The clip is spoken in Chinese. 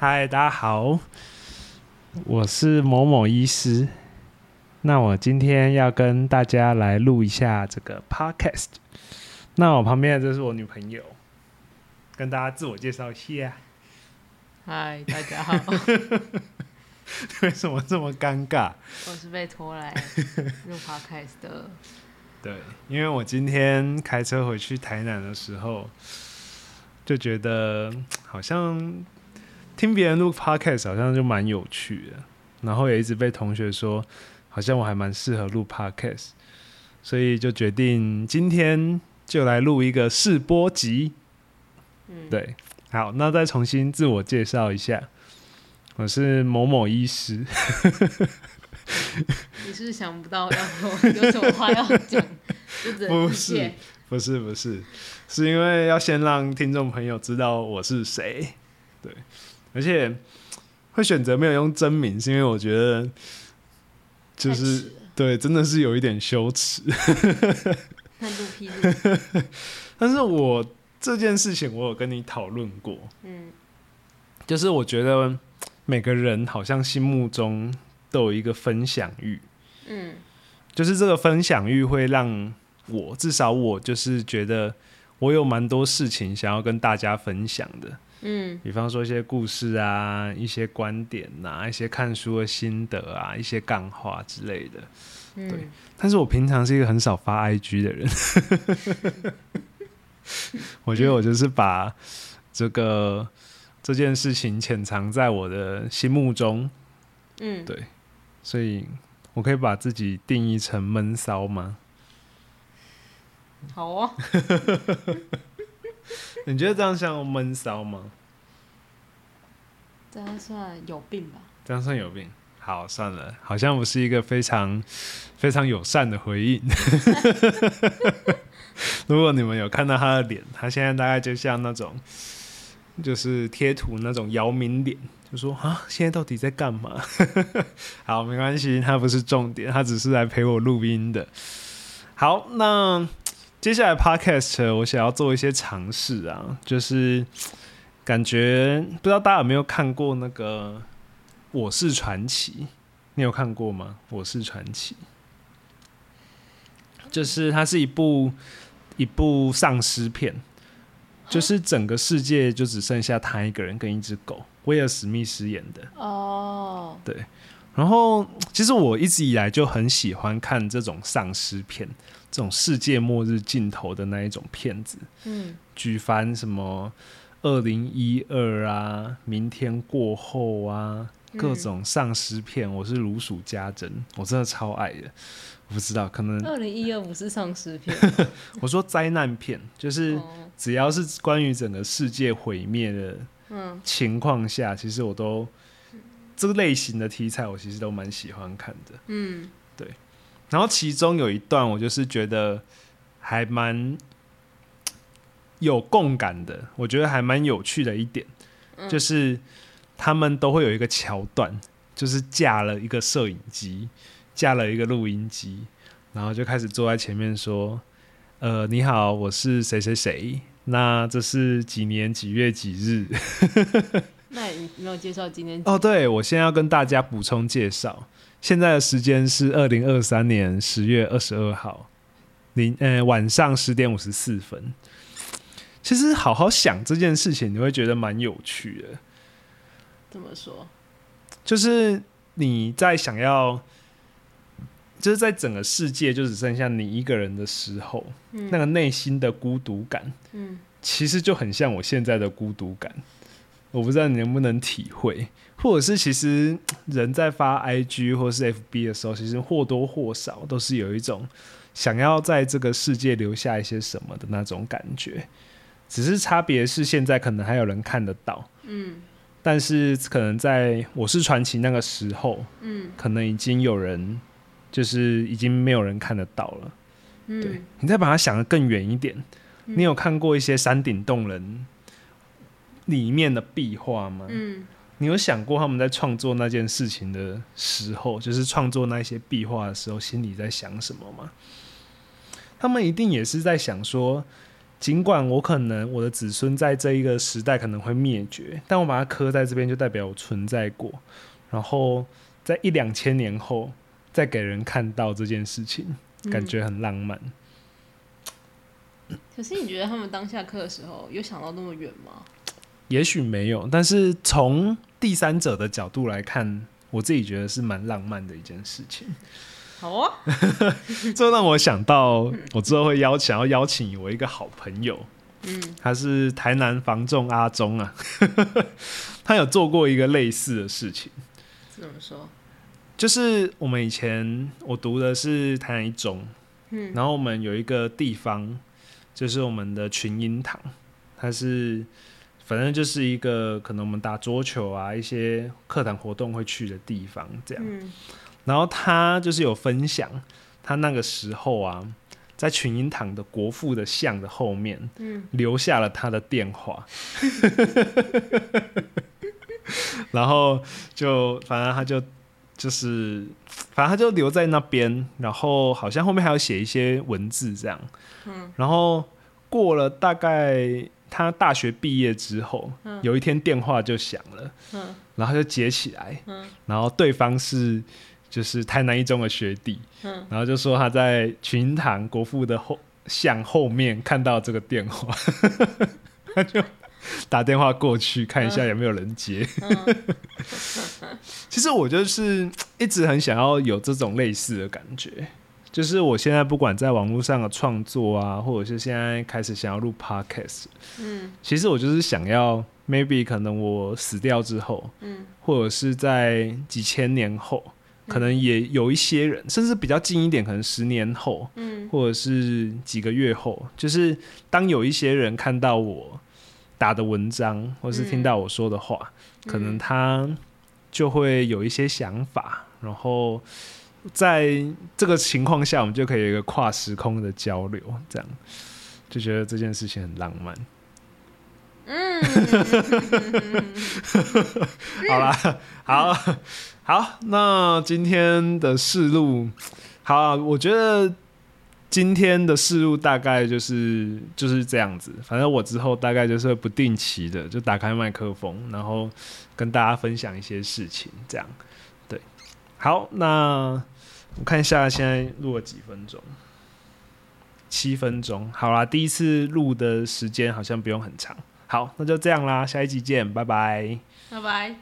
嗨，大家好，我是某某医师。那我今天要跟大家来录一下这个 podcast。那我旁边的这是我女朋友，跟大家自我介绍一下。嗨，大家好，为什么这么尴尬？我是被拖来 录 podcast 的。对，因为我今天开车回去台南的时候，就觉得好像听别人录 podcast 好像就蛮有趣的，然后也一直被同学说，好像我还蛮适合录 podcast，所以就决定今天就来录一个试播集。嗯，对，好，那再重新自我介绍一下，我是某某医师。你是是想不到要我有什么话要讲，就只能不是。不是不是，是因为要先让听众朋友知道我是谁，对，而且会选择没有用真名，是因为我觉得就是对，真的是有一点羞耻。看 但是我这件事情我有跟你讨论过，嗯。就是我觉得每个人好像心目中都有一个分享欲，嗯。就是这个分享欲会让我，至少我就是觉得我有蛮多事情想要跟大家分享的，嗯。比方说一些故事啊、一些观点呐、一些看书的心得啊、一些干话之类的。对。嗯，但是我平常是一个很少发 IG 的人，我觉得我就是把这个这件事情潜藏在我的心目中，嗯，对。所以我可以把自己定义成闷骚吗？好哦，你觉得这样像闷骚吗？这样算有病吧？这样算有病？好，算了，好像不是一个非常非常友善的回应。如果你们有看到他的脸，他现在大概就像那种，就是贴图那种姚明脸，就说啊，现在到底在干嘛？好，没关系，他不是重点，他只是来陪我录音的。好，那接下来 podcast 我想要做一些尝试啊，就是感觉不知道大家有没有看过那个《我是传奇》，你有看过吗？《我是传奇》就是它是一部一部丧尸片，就是整个世界就只剩下他一个人跟一只狗，威尔史密斯演的。哦，对然后，其实我一直以来就很喜欢看这种丧尸片，这种世界末日尽头的那一种片子。嗯举凡什么二零一二啊、明天过后啊，各种丧尸片，我是如数家珍，我真的超爱的。我不知道，可能二零一二不是丧尸片，我说灾难片，就是哦只要是关于整个世界毁灭的嗯情况下，其实我都这个类型的题材，我其实都蛮喜欢看的。嗯然后其中有一段，我就是觉得还蛮有共感的，我觉得还蛮有趣的一点，嗯就是他们都会有一个桥段，就是架了一个摄影机，架了一个录音机，然后就开始坐在前面说：“呃，你好，我是谁谁谁，那这是几年几月几日。”那你没有介绍今天哦，对，我现在要跟大家补充介绍，现在的时间是二零二三年十月二十二号，零呃晚上十点五十四分。其实好好想这件事情，你会觉得蛮有趣的，怎么说？就是你在想要，就是在整个世界就只剩下你一个人的时候，嗯那个内心的孤独感，嗯其实就很像我现在的孤独感。我不知道你能不能体会，或者是其实人在发 IG 或是 FB 的时候，其实或多或少都是有一种想要在这个世界留下一些什么的那种感觉。只是差别是现在可能还有人看得到，嗯但是可能在我是传奇那个时候，嗯可能已经有人就是已经没有人看得到了。嗯，对你再把它想得更远一点，嗯你有看过一些山顶洞人里面的壁画吗？嗯你有想过他们在创作那件事情的时候，就是创作那些壁画的时候，心里在想什么吗？他们一定也是在想说，尽管我可能我的子孙在这一个时代可能会灭绝，但我把它刻在这边，就代表我存在过。然后在一两千年后，再给人看到这件事情，感觉很浪漫。可是你觉得他们当下课的时候有想到那么远吗？也许没有，但是从第三者的角度来看，我自己觉得是蛮浪漫的一件事情。好啊，这让我想到，我之后会邀想要邀请我一个好朋友，嗯。他是台南房仲阿忠啊，他有做过一个类似的事情，怎么说？就是我们以前我读的是台南一中，嗯。然后我们有一个地方，就是我们的群英堂，它是反正就是一个可能我们打桌球啊一些课堂活动会去的地方，这样。嗯。然后他就是有分享，他那个时候啊，在群英堂的国父的像的后面嗯。留下了他的电话，然后就反正他就就是反正他就留在那边，然后好像后面还要写一些文字这样，嗯。然后过了大概他大学毕业之后，嗯。有一天电话就响了，嗯。然后就接起来，嗯。然后对方是就是台南一中的学弟，嗯，然后就说他在群堂国父的后巷后面看到这个电话，他就打电话过去看一下有没有人接。嗯。其实我就是一直很想要有这种类似的感觉，就是我现在不管在网络上的创作啊，或者是现在开始想要录 podcast，嗯其实我就是想要 maybe 可能我死掉之后，嗯或者是在几千年后，可能也有一些人，甚至比较近一点，可能十年后，嗯或者是几个月后，就是当有一些人看到我打的文章，或是听到我说的话，可能他就会有一些想法，然后在这个情况下，我们就可以有一个跨时空的交流，这样就觉得这件事情很浪漫。嗯，好啦，好好，那今天的试录，好啊、我觉得今天的试录大概就是就是这样子。反正我之后大概就是会不定期的就打开麦克风，然后跟大家分享一些事情，这样。好，那我看一下现在录了几分钟。七分钟，好啦，第一次录的时间好像不用很长。好，那就这样啦，下一集见，拜拜。拜拜。